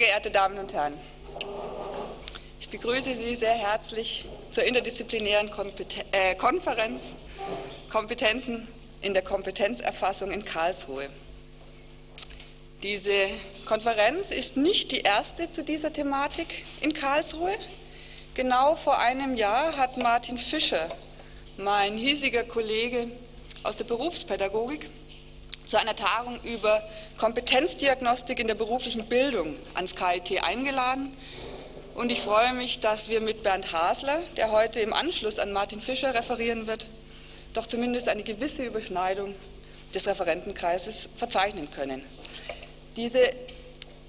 Geehrte Damen und Herren, ich begrüße Sie sehr herzlich zur interdisziplinären Kompeten äh, Konferenz Kompetenzen in der Kompetenzerfassung in Karlsruhe. Diese Konferenz ist nicht die erste zu dieser Thematik in Karlsruhe. Genau vor einem Jahr hat Martin Fischer, mein hiesiger Kollege aus der Berufspädagogik, zu einer Tagung über Kompetenzdiagnostik in der beruflichen Bildung ans KIT eingeladen. Und ich freue mich, dass wir mit Bernd Hasler, der heute im Anschluss an Martin Fischer referieren wird, doch zumindest eine gewisse Überschneidung des Referentenkreises verzeichnen können. Diese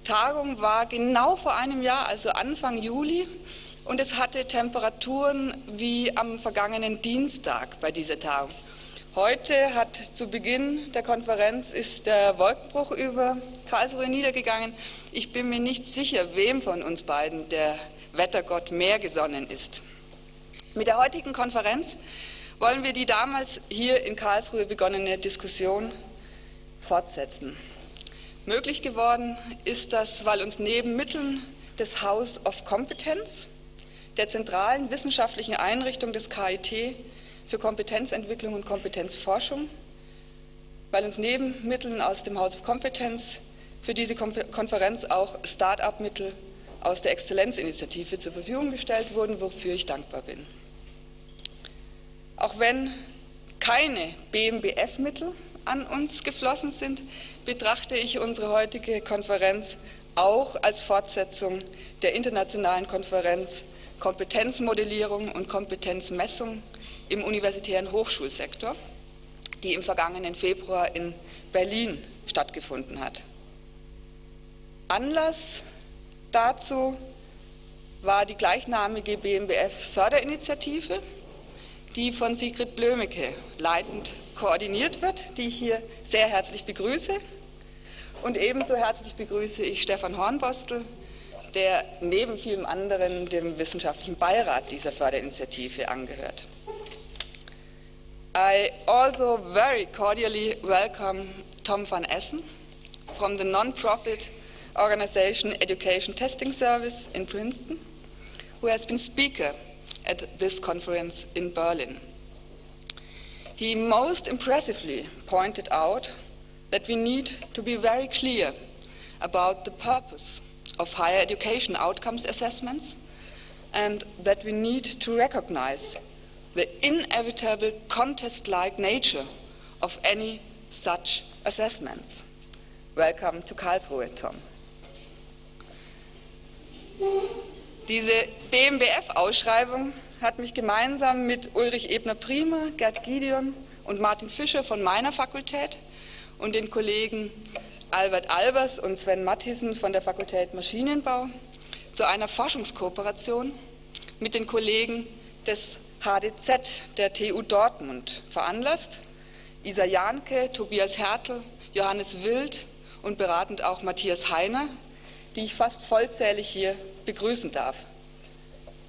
Tagung war genau vor einem Jahr, also Anfang Juli, und es hatte Temperaturen wie am vergangenen Dienstag bei dieser Tagung. Heute hat zu Beginn der Konferenz ist der Wolkenbruch über Karlsruhe niedergegangen. Ich bin mir nicht sicher, wem von uns beiden der Wettergott mehr gesonnen ist. Mit der heutigen Konferenz wollen wir die damals hier in Karlsruhe begonnene Diskussion fortsetzen. Möglich geworden ist das, weil uns neben Mitteln des House of Competence, der zentralen wissenschaftlichen Einrichtung des KIT, für Kompetenzentwicklung und Kompetenzforschung, weil uns neben Mitteln aus dem House of Competence für diese Konferenz auch Start-up-Mittel aus der Exzellenzinitiative zur Verfügung gestellt wurden, wofür ich dankbar bin. Auch wenn keine BMBF-Mittel an uns geflossen sind, betrachte ich unsere heutige Konferenz auch als Fortsetzung der internationalen Konferenz Kompetenzmodellierung und Kompetenzmessung im universitären Hochschulsektor, die im vergangenen Februar in Berlin stattgefunden hat. Anlass dazu war die gleichnamige BMBF-Förderinitiative, die von Sigrid Blömecke leitend koordiniert wird, die ich hier sehr herzlich begrüße. Und ebenso herzlich begrüße ich Stefan Hornbostel, der neben vielem anderen dem wissenschaftlichen Beirat dieser Förderinitiative angehört. I also very cordially welcome Tom van Essen from the non-profit organization Education Testing Service in Princeton, who has been speaker at this conference in Berlin. He most impressively pointed out that we need to be very clear about the purpose of higher education outcomes assessments and that we need to recognize the inevitable contest-like nature of any such assessments. Welcome to Karlsruhe, Tom. Diese BMBF-Ausschreibung hat mich gemeinsam mit Ulrich Ebner-Prima, Gerd Gideon und Martin Fischer von meiner Fakultät und den Kollegen Albert Albers und Sven Mathiesen von der Fakultät Maschinenbau zu einer Forschungskooperation mit den Kollegen des HDZ der TU Dortmund veranlasst. Isa Janke, Tobias Hertel, Johannes Wild und beratend auch Matthias Heiner, die ich fast vollzählig hier begrüßen darf.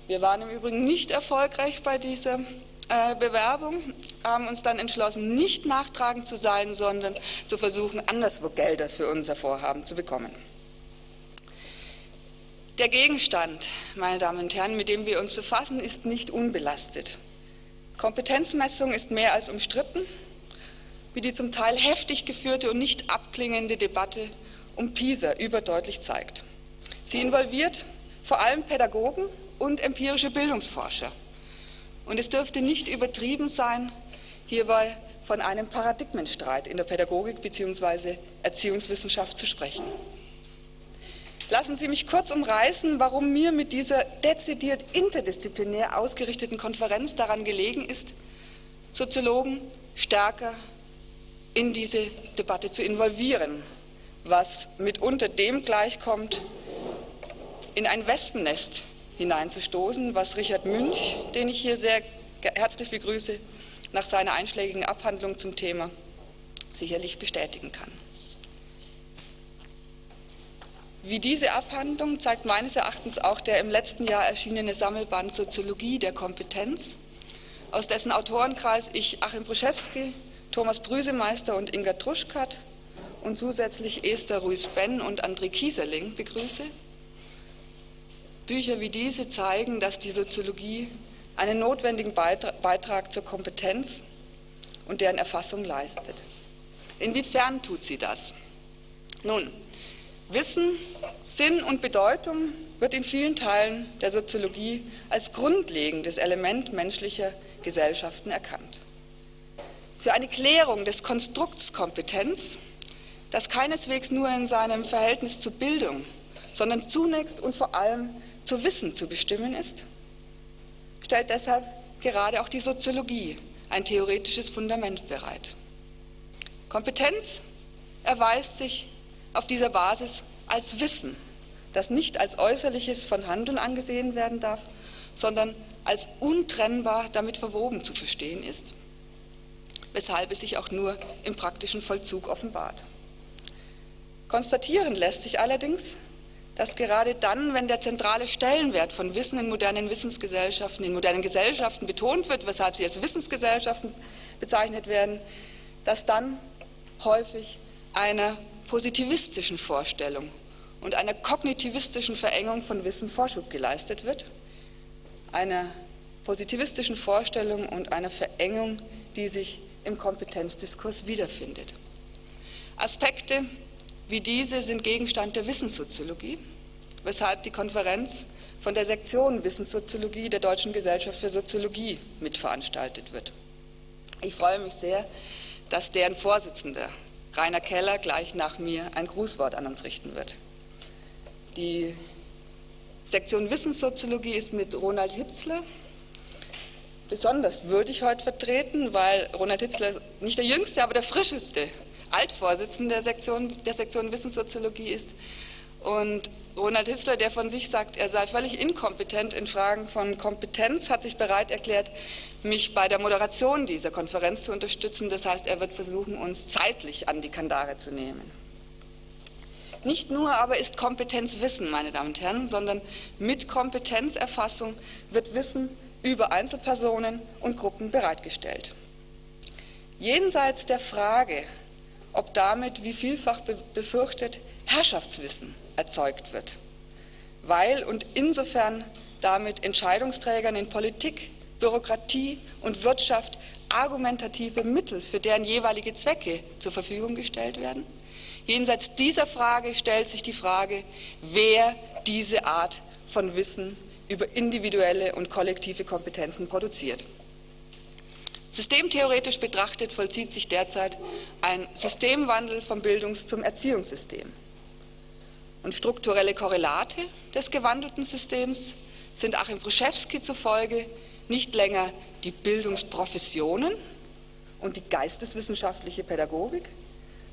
Wir waren im Übrigen nicht erfolgreich bei dieser äh, Bewerbung, haben uns dann entschlossen, nicht nachtragend zu sein, sondern zu versuchen, anderswo Gelder für unser Vorhaben zu bekommen. Der Gegenstand, meine Damen und Herren, mit dem wir uns befassen, ist nicht unbelastet. Kompetenzmessung ist mehr als umstritten, wie die zum Teil heftig geführte und nicht abklingende Debatte um PISA überdeutlich zeigt. Sie involviert vor allem Pädagogen und empirische Bildungsforscher. Und es dürfte nicht übertrieben sein, hierbei von einem Paradigmenstreit in der Pädagogik bzw. Erziehungswissenschaft zu sprechen. Lassen Sie mich kurz umreißen, warum mir mit dieser dezidiert interdisziplinär ausgerichteten Konferenz daran gelegen ist, Soziologen stärker in diese Debatte zu involvieren, was mitunter dem gleichkommt, in ein Wespennest hineinzustoßen, was Richard Münch, den ich hier sehr herzlich begrüße, nach seiner einschlägigen Abhandlung zum Thema sicherlich bestätigen kann. Wie diese Abhandlung zeigt meines Erachtens auch der im letzten Jahr erschienene Sammelband Soziologie der Kompetenz, aus dessen Autorenkreis ich Achim Bruschewski, Thomas Brüsemeister und Inga Truschkat und zusätzlich Esther Ruiz-Benn und André Kieserling begrüße, Bücher wie diese zeigen, dass die Soziologie einen notwendigen Beitrag zur Kompetenz und deren Erfassung leistet. Inwiefern tut sie das? Nun, Wissen, Sinn und Bedeutung wird in vielen Teilen der Soziologie als grundlegendes Element menschlicher Gesellschaften erkannt. Für eine Klärung des Konstrukts Kompetenz, das keineswegs nur in seinem Verhältnis zur Bildung, sondern zunächst und vor allem zu Wissen zu bestimmen ist, stellt deshalb gerade auch die Soziologie ein theoretisches Fundament bereit. Kompetenz erweist sich auf dieser Basis als Wissen, das nicht als äußerliches von Handeln angesehen werden darf, sondern als untrennbar damit verwoben zu verstehen ist, weshalb es sich auch nur im praktischen Vollzug offenbart. Konstatieren lässt sich allerdings, dass gerade dann, wenn der zentrale Stellenwert von Wissen in modernen Wissensgesellschaften, in modernen Gesellschaften betont wird, weshalb sie als Wissensgesellschaften bezeichnet werden, dass dann häufig einer positivistischen Vorstellung und einer kognitivistischen Verengung von Wissen Vorschub geleistet wird, einer positivistischen Vorstellung und einer Verengung, die sich im Kompetenzdiskurs wiederfindet. Aspekte, wie diese sind Gegenstand der Wissenssoziologie, weshalb die Konferenz von der Sektion Wissenssoziologie der Deutschen Gesellschaft für Soziologie mitveranstaltet wird. Ich freue mich sehr, dass deren Vorsitzender Rainer Keller gleich nach mir ein Grußwort an uns richten wird. Die Sektion Wissenssoziologie ist mit Ronald Hitzler besonders würdig heute vertreten, weil Ronald Hitzler nicht der jüngste, aber der frischeste Altvorsitzende der Sektion, der Sektion Wissenssoziologie ist. Und Ronald Hitzler, der von sich sagt, er sei völlig inkompetent in Fragen von Kompetenz, hat sich bereit erklärt, mich bei der Moderation dieser Konferenz zu unterstützen. Das heißt, er wird versuchen, uns zeitlich an die Kandare zu nehmen. Nicht nur aber ist Kompetenz Wissen, meine Damen und Herren, sondern mit Kompetenzerfassung wird Wissen über Einzelpersonen und Gruppen bereitgestellt. Jenseits der Frage, ob damit, wie vielfach befürchtet, Herrschaftswissen erzeugt wird, weil und insofern damit Entscheidungsträgern in Politik, Bürokratie und Wirtschaft argumentative Mittel für deren jeweilige Zwecke zur Verfügung gestellt werden. Jenseits dieser Frage stellt sich die Frage, wer diese Art von Wissen über individuelle und kollektive Kompetenzen produziert. Systemtheoretisch betrachtet vollzieht sich derzeit ein Systemwandel vom Bildungs- zum Erziehungssystem. Und strukturelle Korrelate des gewandelten Systems sind Achim Bruschewski zufolge nicht länger die Bildungsprofessionen und die geisteswissenschaftliche Pädagogik,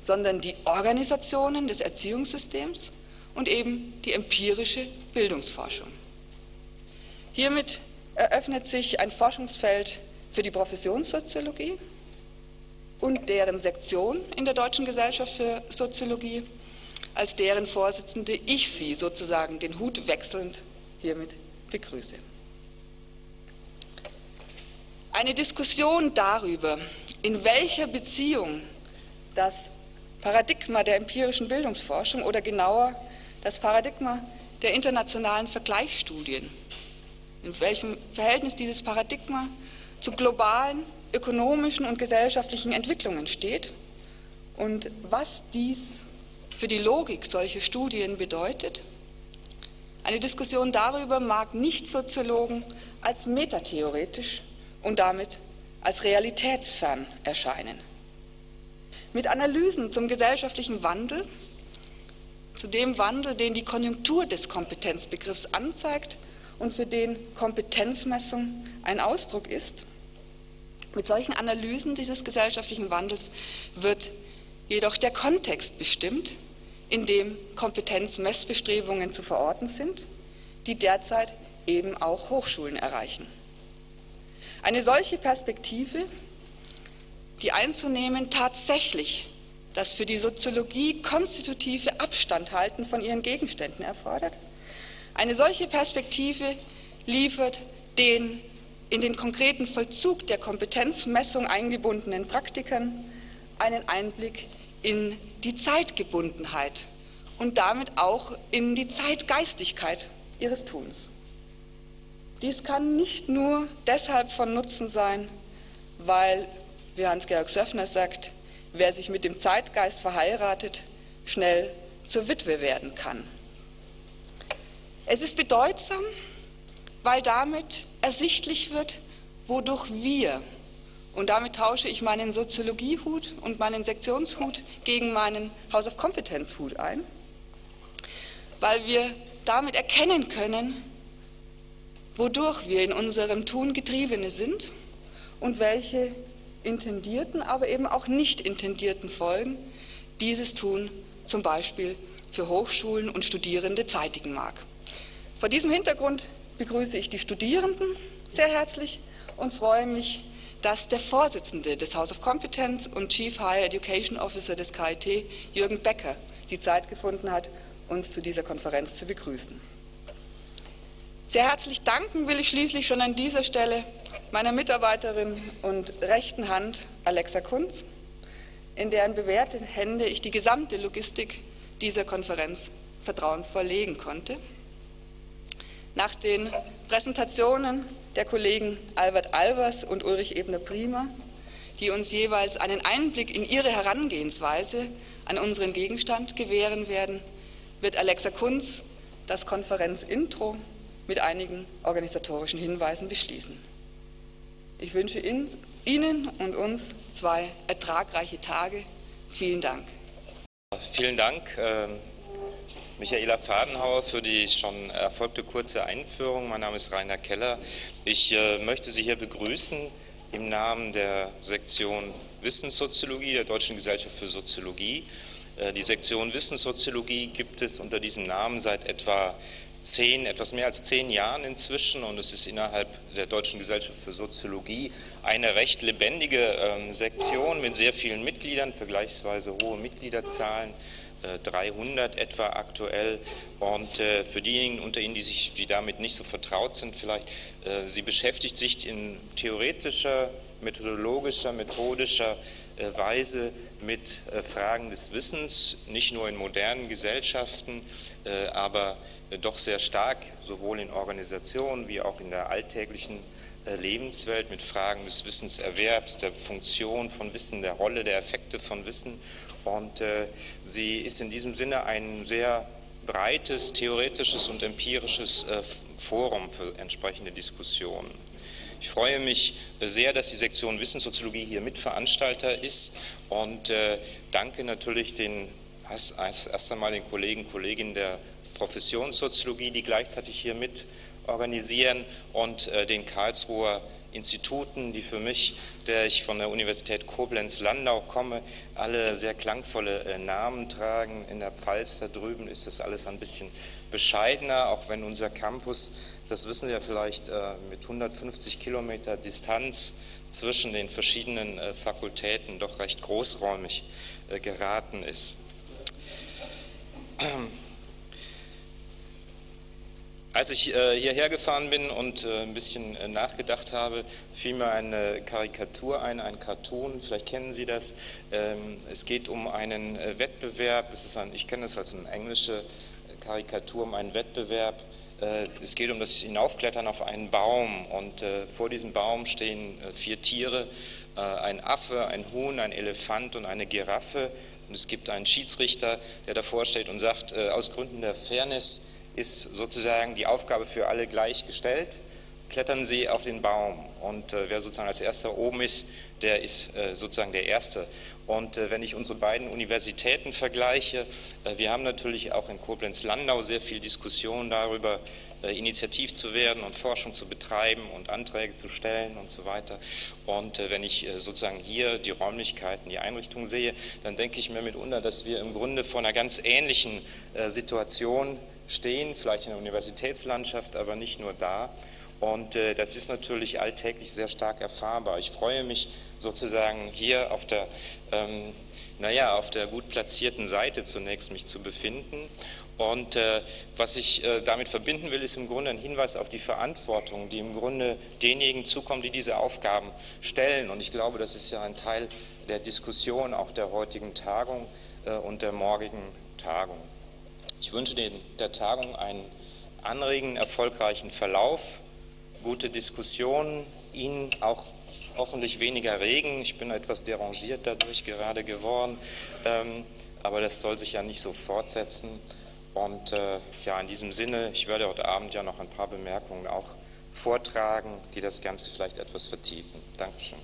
sondern die Organisationen des Erziehungssystems und eben die empirische Bildungsforschung. Hiermit eröffnet sich ein Forschungsfeld für die Professionssoziologie und deren Sektion in der Deutschen Gesellschaft für Soziologie, als deren Vorsitzende ich Sie sozusagen den Hut wechselnd hiermit begrüße. Eine Diskussion darüber, in welcher Beziehung das Paradigma der empirischen Bildungsforschung oder genauer das Paradigma der internationalen Vergleichsstudien, in welchem Verhältnis dieses Paradigma zu globalen ökonomischen und gesellschaftlichen Entwicklungen steht und was dies für die Logik solcher Studien bedeutet. Eine Diskussion darüber mag Nicht-Soziologen als metatheoretisch und damit als realitätsfern erscheinen. Mit Analysen zum gesellschaftlichen Wandel, zu dem Wandel, den die Konjunktur des Kompetenzbegriffs anzeigt und für den Kompetenzmessung ein Ausdruck ist, mit solchen Analysen dieses gesellschaftlichen Wandels wird jedoch der Kontext bestimmt, in dem Kompetenzmessbestrebungen zu verorten sind, die derzeit eben auch Hochschulen erreichen. Eine solche Perspektive, die einzunehmen tatsächlich das für die Soziologie konstitutive Abstandhalten von ihren Gegenständen erfordert, eine solche Perspektive liefert den in den konkreten Vollzug der Kompetenzmessung eingebundenen Praktikern einen Einblick in die Zeitgebundenheit und damit auch in die Zeitgeistigkeit ihres Tuns. Dies kann nicht nur deshalb von Nutzen sein, weil, wie Hans-Georg Söffner sagt, wer sich mit dem Zeitgeist verheiratet, schnell zur Witwe werden kann. Es ist bedeutsam, weil damit ersichtlich wird, wodurch wir, und damit tausche ich meinen Soziologiehut und meinen Sektionshut gegen meinen House of Competence Hut ein, weil wir damit erkennen können, wodurch wir in unserem Tun Getriebene sind und welche intendierten, aber eben auch nicht intendierten Folgen dieses Tun zum Beispiel für Hochschulen und Studierende zeitigen mag. Vor diesem Hintergrund begrüße ich die Studierenden sehr herzlich und freue mich, dass der Vorsitzende des House of Competence und Chief Higher Education Officer des KIT, Jürgen Becker, die Zeit gefunden hat, uns zu dieser Konferenz zu begrüßen. Sehr herzlich danken will ich schließlich schon an dieser Stelle meiner Mitarbeiterin und rechten Hand Alexa Kunz, in deren bewährte Hände ich die gesamte Logistik dieser Konferenz vertrauensvoll legen konnte. Nach den Präsentationen der Kollegen Albert Albers und Ulrich Ebner-Prima, die uns jeweils einen Einblick in ihre Herangehensweise an unseren Gegenstand gewähren werden, wird Alexa Kunz das Konferenzintro mit einigen organisatorischen Hinweisen beschließen. Ich wünsche Ihnen und uns zwei ertragreiche Tage. Vielen Dank. Vielen Dank, ähm, Michaela Fadenhauer, für die schon erfolgte kurze Einführung. Mein Name ist Rainer Keller. Ich äh, möchte Sie hier begrüßen im Namen der Sektion Wissenssoziologie der Deutschen Gesellschaft für Soziologie. Äh, die Sektion Wissenssoziologie gibt es unter diesem Namen seit etwa zehn, etwas mehr als zehn Jahren inzwischen und es ist innerhalb der Deutschen Gesellschaft für Soziologie eine recht lebendige ähm, Sektion mit sehr vielen Mitgliedern, vergleichsweise hohe Mitgliederzahlen. 300 äh, etwa aktuell. Und äh, für diejenigen unter Ihnen, die, sich, die damit nicht so vertraut sind, vielleicht, äh, sie beschäftigt sich in theoretischer, methodologischer, methodischer Weise mit Fragen des Wissens, nicht nur in modernen Gesellschaften, aber doch sehr stark, sowohl in Organisationen wie auch in der alltäglichen Lebenswelt mit Fragen des Wissenserwerbs, der Funktion von Wissen, der Rolle, der Effekte von Wissen. Und äh, sie ist in diesem Sinne ein sehr breites theoretisches und empirisches äh, Forum für entsprechende Diskussionen. Ich freue mich sehr, dass die Sektion Wissenssoziologie hier Mitveranstalter ist und äh, danke natürlich den, erst einmal den Kollegen Kolleginnen der Professionssoziologie, die gleichzeitig hier mit organisieren und äh, den Karlsruher Instituten, die für mich, der ich von der Universität Koblenz-Landau komme, alle sehr klangvolle äh, Namen tragen. In der Pfalz da drüben ist das alles ein bisschen bescheidener, auch wenn unser Campus, das wissen Sie ja vielleicht, äh, mit 150 Kilometer Distanz zwischen den verschiedenen Fakultäten doch recht großräumig geraten ist. Als ich äh, hierher gefahren bin und äh, ein bisschen äh, nachgedacht habe, fiel mir eine Karikatur ein, ein Cartoon, vielleicht kennen Sie das. Ähm, es geht um einen Wettbewerb, es ist ein, ich kenne das als eine englische Karikatur, um einen Wettbewerb. Es geht um das Hinaufklettern auf einen Baum und vor diesem Baum stehen vier Tiere, ein Affe, ein Huhn, ein Elefant und eine Giraffe. Und es gibt einen Schiedsrichter, der davor steht und sagt, aus Gründen der Fairness, ist sozusagen die Aufgabe für alle gleichgestellt. Klettern Sie auf den Baum und äh, wer sozusagen als erster oben ist, der ist äh, sozusagen der Erste. Und äh, wenn ich unsere beiden Universitäten vergleiche, äh, wir haben natürlich auch in Koblenz-Landau sehr viel Diskussion darüber, äh, initiativ zu werden und Forschung zu betreiben und Anträge zu stellen und so weiter. Und äh, wenn ich sozusagen hier die Räumlichkeiten, die Einrichtungen sehe, dann denke ich mir mitunter, dass wir im Grunde vor einer ganz ähnlichen Situation stehen, vielleicht in der Universitätslandschaft, aber nicht nur da. Und äh, das ist natürlich alltäglich sehr stark erfahrbar. Ich freue mich sozusagen hier auf der, ähm, naja, auf der gut platzierten Seite zunächst mich zu befinden. Und äh, was ich äh, damit verbinden will, ist im Grunde ein Hinweis auf die Verantwortung, die im Grunde denjenigen zukommt, die diese Aufgaben stellen. Und ich glaube, das ist ja ein Teil der Diskussion auch der heutigen Tagung äh, und der morgigen Tagung. Ich wünsche den, der Tagung einen anregenden, erfolgreichen Verlauf, gute Diskussionen, Ihnen auch hoffentlich weniger Regen. Ich bin etwas derangiert dadurch gerade geworden, ähm, aber das soll sich ja nicht so fortsetzen. Und äh, ja, in diesem Sinne, ich werde heute Abend ja noch ein paar Bemerkungen auch vortragen, die das Ganze vielleicht etwas vertiefen. Dankeschön.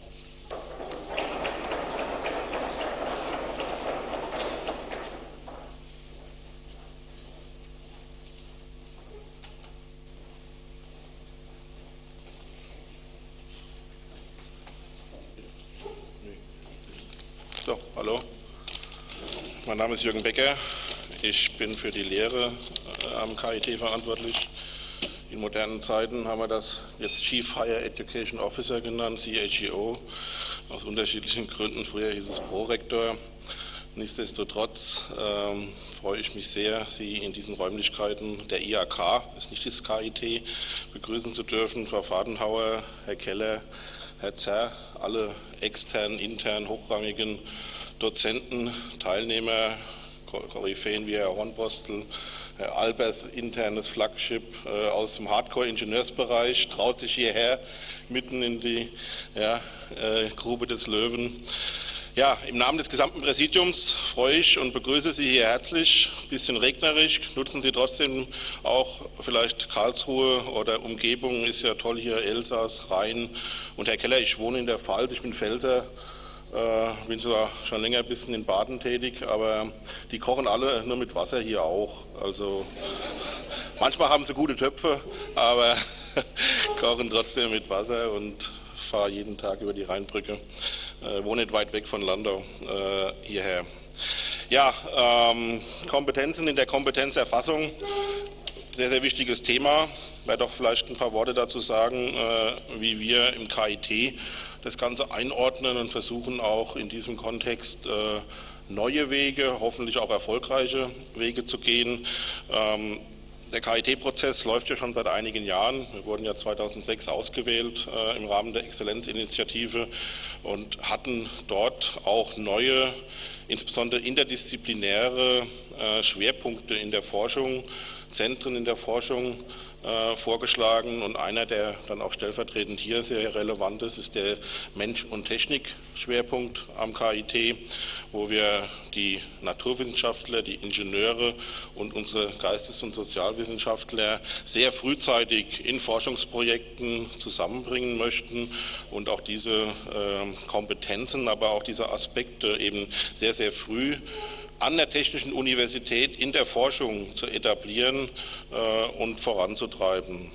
So, hallo. Mein Name ist Jürgen Becker. Ich bin für die Lehre äh, am KIT verantwortlich. In modernen Zeiten haben wir das jetzt Chief Higher Education Officer genannt, CHEO, aus unterschiedlichen Gründen. Früher hieß es Prorektor. Nichtsdestotrotz ähm, freue ich mich sehr, Sie in diesen Räumlichkeiten der IAK, ist nicht das KIT, begrüßen zu dürfen. Frau Fadenhauer, Herr Keller, Herr Zerr, alle externen, internen, hochrangigen Dozenten, Teilnehmer, Koryphäen wie Herr Hornbostel, Herr Albers, internes Flagship äh, aus dem Hardcore-Ingenieursbereich, traut sich hierher mitten in die ja, äh, Grube des Löwen. Ja, im Namen des gesamten Präsidiums freue ich und begrüße Sie hier herzlich. Bisschen regnerisch, nutzen Sie trotzdem auch vielleicht Karlsruhe oder Umgebung, ist ja toll hier, Elsass, Rhein. Und Herr Keller, ich wohne in der Pfalz, ich bin Pfälzer, äh, bin zwar schon länger ein bisschen in Baden tätig, aber die kochen alle nur mit Wasser hier auch. Also manchmal haben sie gute Töpfe, aber kochen trotzdem mit Wasser und fahre jeden Tag über die Rheinbrücke. Äh, wohne nicht weit weg von Landau äh, hierher. Ja, ähm, Kompetenzen in der Kompetenzerfassung, sehr, sehr wichtiges Thema. Ich werde doch vielleicht ein paar Worte dazu sagen, äh, wie wir im KIT das Ganze einordnen und versuchen auch in diesem Kontext äh, neue Wege, hoffentlich auch erfolgreiche Wege zu gehen. Ähm, der KIT-Prozess läuft ja schon seit einigen Jahren. Wir wurden ja 2006 ausgewählt äh, im Rahmen der Exzellenzinitiative und hatten dort auch neue, insbesondere interdisziplinäre äh, Schwerpunkte in der Forschung, Zentren in der Forschung äh, vorgeschlagen und einer, der dann auch stellvertretend hier sehr relevant ist, ist der Mensch- und Technik-Schwerpunkt am KIT, wo wir die Naturwissenschaftler, die Ingenieure und unsere Geistes- und Sozialwissenschaftler sehr frühzeitig in Forschungsprojekten zusammenbringen möchten und auch diese äh, Kompetenzen, aber auch diese Aspekte eben sehr, sehr früh an der Technischen Universität in der Forschung zu etablieren äh, und voranzutreiben.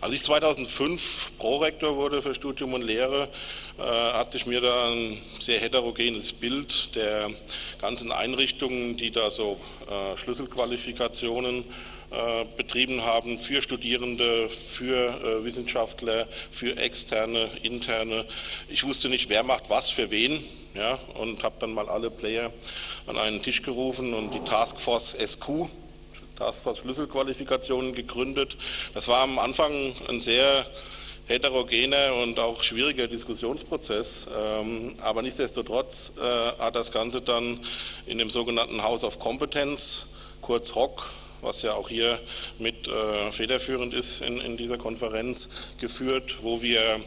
Als ich 2005 Prorektor wurde für Studium und Lehre, äh, hat sich mir da ein sehr heterogenes Bild der ganzen Einrichtungen, die da so äh, Schlüsselqualifikationen betrieben haben für Studierende, für äh, Wissenschaftler, für externe, interne. Ich wusste nicht, wer macht was für wen ja, und habe dann mal alle Player an einen Tisch gerufen und die Taskforce SQ, Taskforce Schlüsselqualifikationen gegründet. Das war am Anfang ein sehr heterogener und auch schwieriger Diskussionsprozess. Ähm, aber nichtsdestotrotz äh, hat das Ganze dann in dem sogenannten House of Competence, kurz HOC, was ja auch hier mit äh, federführend ist in, in dieser Konferenz, geführt, wo wir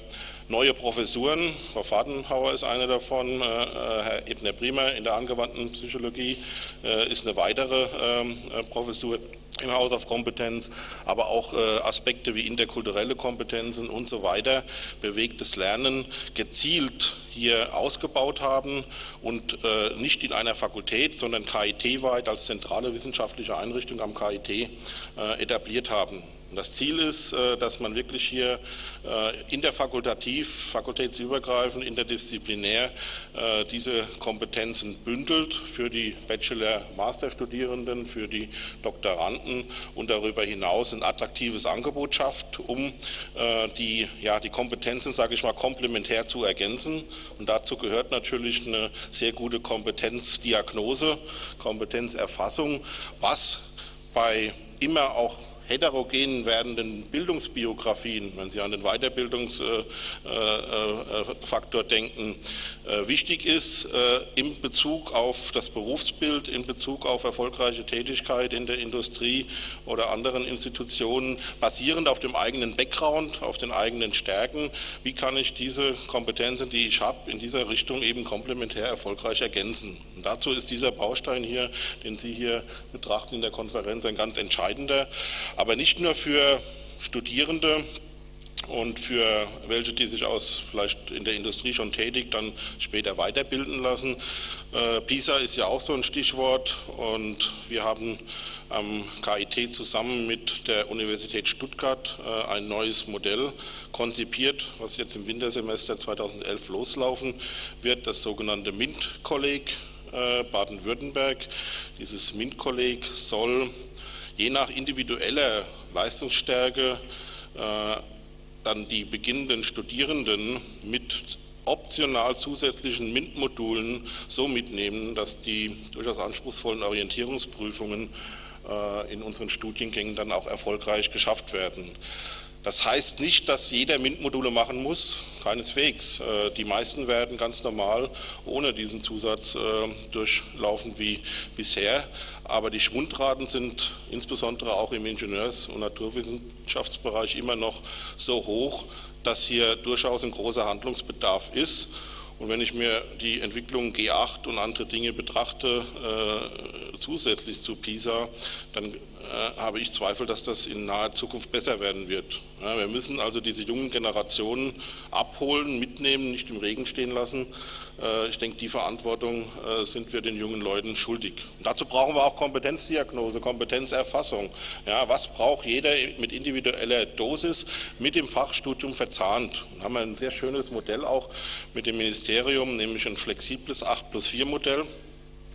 neue Professuren. Frau Fadenhauer ist eine davon. Äh, äh, Herr Ebner-Priemer in der angewandten Psychologie äh, ist eine weitere ähm, Professur im Haus auf Kompetenz, aber auch Aspekte wie interkulturelle Kompetenzen und so weiter, bewegtes Lernen gezielt hier ausgebaut haben und nicht in einer Fakultät, sondern KIT-weit als zentrale wissenschaftliche Einrichtung am KIT etabliert haben. Und das Ziel ist, äh, dass man wirklich hier äh, interfakultativ, fakultätsübergreifend, interdisziplinär äh, diese Kompetenzen bündelt für die Bachelor-Master-Studierenden, für die Doktoranden und darüber hinaus ein attraktives Angebot schafft, um die, ja, die Kompetenzen, sage ich mal, komplementär zu ergänzen. Und dazu gehört natürlich eine sehr gute Kompetenzdiagnose, Kompetenzerfassung, was bei immer auch heterogen werdenden Bildungsbiografien, wenn Sie an den Weiterbildungsfaktor denken, wichtig ist in Bezug auf das Berufsbild, in Bezug auf erfolgreiche Tätigkeit in der Industrie oder anderen Institutionen, basierend auf dem eigenen Background, auf den eigenen Stärken. Wie kann ich diese Kompetenzen, die ich habe, in dieser Richtung eben komplementär erfolgreich ergänzen? Und dazu ist dieser Baustein hier, den Sie hier betrachten in der Konferenz, ein ganz entscheidender aber nicht nur für Studierende und für welche, die sich aus vielleicht in der Industrie schon tätig, dann später weiterbilden lassen. Äh, PISA ist ja auch so ein Stichwort und wir haben am KIT zusammen mit der Universität Stuttgart äh, ein neues Modell konzipiert, was jetzt im Wintersemester 2011 loslaufen wird, das sogenannte MINT-Kolleg Baden-Württemberg. Dieses MINT-Kolleg soll je nach individueller Leistungsstärke äh, dann die beginnenden Studierenden mit optional zusätzlichen MINT-Modulen so mitnehmen, dass die durchaus anspruchsvollen Orientierungsprüfungen äh, in unseren Studiengängen dann auch erfolgreich geschafft werden. Das heißt nicht, dass jeder MINT-Module machen muss, keineswegs. Äh, die meisten werden ganz normal ohne diesen Zusatz äh, durchlaufen wie bisher. Aber die Schwundraten sind insbesondere auch im Ingenieurs- und Naturwissenschaftsbereich immer noch so hoch, dass hier durchaus ein großer Handlungsbedarf ist. Und wenn ich mir die Entwicklung G8 und andere Dinge betrachte, äh, zusätzlich zu PISA, dann habe ich Zweifel, dass das in naher Zukunft besser werden wird. Wir müssen also diese jungen Generationen abholen, mitnehmen, nicht im Regen stehen lassen. Äh, ich denke, die Verantwortung äh, sind wir den jungen Leuten schuldig. Und dazu brauchen wir auch Kompetenzdiagnose, Kompetenzerfassung. Ja, was braucht jeder mit individueller Dosis mit dem Fachstudium verzahnt? Da haben wir ein sehr schönes Modell auch mit dem Ministerium, nämlich ein flexibles 8 plus 4 Modell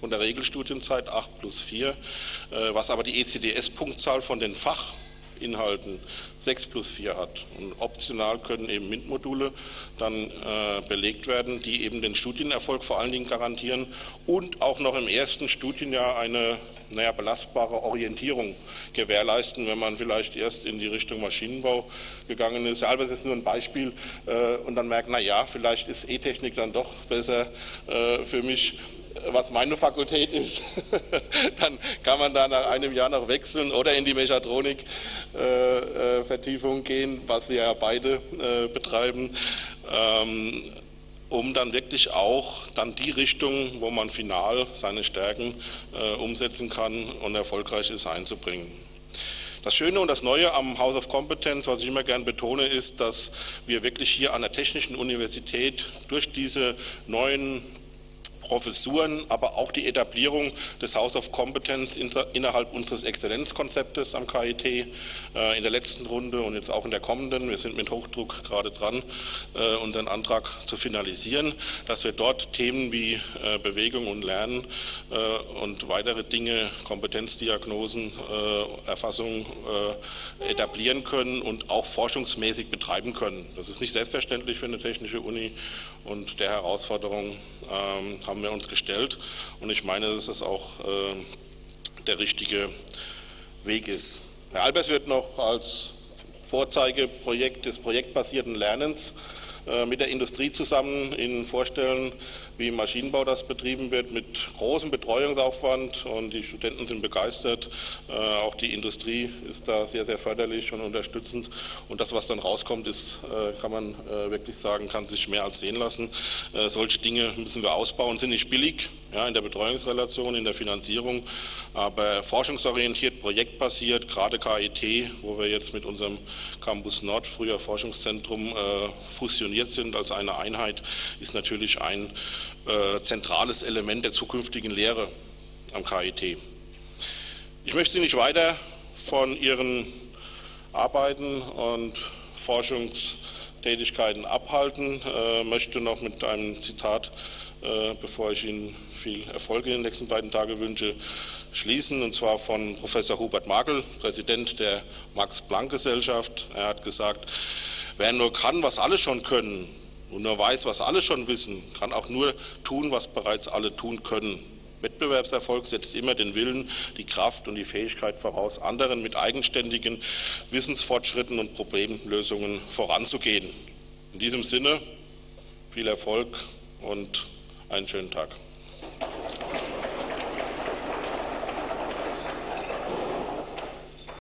von der Regelstudienzeit 8 plus 4, äh, was aber die ECDS-Punktzahl von den Fachinhalten 6 plus 4 hat. Und optional können eben MINT-Module dann äh, belegt werden, die eben den Studienerfolg vor allen Dingen garantieren und auch noch im ersten Studienjahr eine naja, belastbare Orientierung gewährleisten, wenn man vielleicht erst in die Richtung Maschinenbau gegangen ist. Ja, das ist nur ein Beispiel äh, und dann merkt, na ja, vielleicht ist E-Technik dann doch besser äh, für mich was meine Fakultät ist, dann kann man da nach einem Jahr noch wechseln oder in die Mechatronik-Vertiefung äh, äh gehen, was wir ja beide äh, betreiben, ähm, um dann wirklich auch dann die Richtung, wo man final seine Stärken umsetzen kann und erfolgreich ist, einzubringen. Das Schöne und das Neue am House of Competence, was ich immer gern betone, ist, dass wir wirklich hier an der Technischen Universität durch diese neuen Professuren, aber auch die Etablierung des House of Competence innerhalb unseres Exzellenzkonzeptes am KIT äh, in der letzten Runde und jetzt auch in der kommenden. Wir sind mit Hochdruck gerade dran, äh, unseren Antrag zu finalisieren, dass wir dort Themen wie äh, Bewegung und Lernen und weitere Dinge, Kompetenzdiagnosen, Erfassung etablieren können und auch forschungsmäßig betreiben können. Das ist nicht selbstverständlich für eine technische Uni und der Herausforderung ähm, haben wir uns gestellt. Und ich meine, dass das auch äh, der richtige Weg ist. Herr Albers wird noch als Vorzeigeprojekt des projektbasierten Lernens äh, mit der Industrie zusammen Ihnen vorstellen, wie im Maschinenbau das betrieben wird, mit großem Betreuungsaufwand und die Studenten sind begeistert. Äh, auch die Industrie ist da sehr, sehr förderlich und unterstützend und das, was dann rauskommt, ist, äh, kann man wirklich sagen, kann sich mehr als sehen lassen. Solche Dinge müssen wir ausbauen, sind nicht billig ja, in der Betreuungsrelation, in der Finanzierung, aber forschungsorientiert, projektbasiert, gerade KIT, wo wir jetzt mit unserem Campus Nord, früher Forschungszentrum, fusioniert sind als eine Einheit, ist natürlich ein äh, zentrales Element der zukünftigen Lehre am KIT. Ich möchte Sie nicht weiter von Ihren Arbeiten und Forschungstätigkeiten abhalten, äh, möchte noch mit einem Zitat, äh, bevor ich Ihnen viel Erfolg in den nächsten beiden Tagen wünsche, schließen, und zwar von Professor Hubert Magel, Präsident der Max-Planck-Gesellschaft. Er hat gesagt, wer nur kann, was alle schon können, und nur weiß, was alle schon wissen, kann auch nur tun, was bereits alle tun können. Wettbewerbserfolg setzt immer den Willen, die Kraft und die Fähigkeit voraus, anderen mit eigenständigen Wissensfortschritten und Problemlösungen voranzugehen. In diesem Sinne viel Erfolg und einen schönen Tag.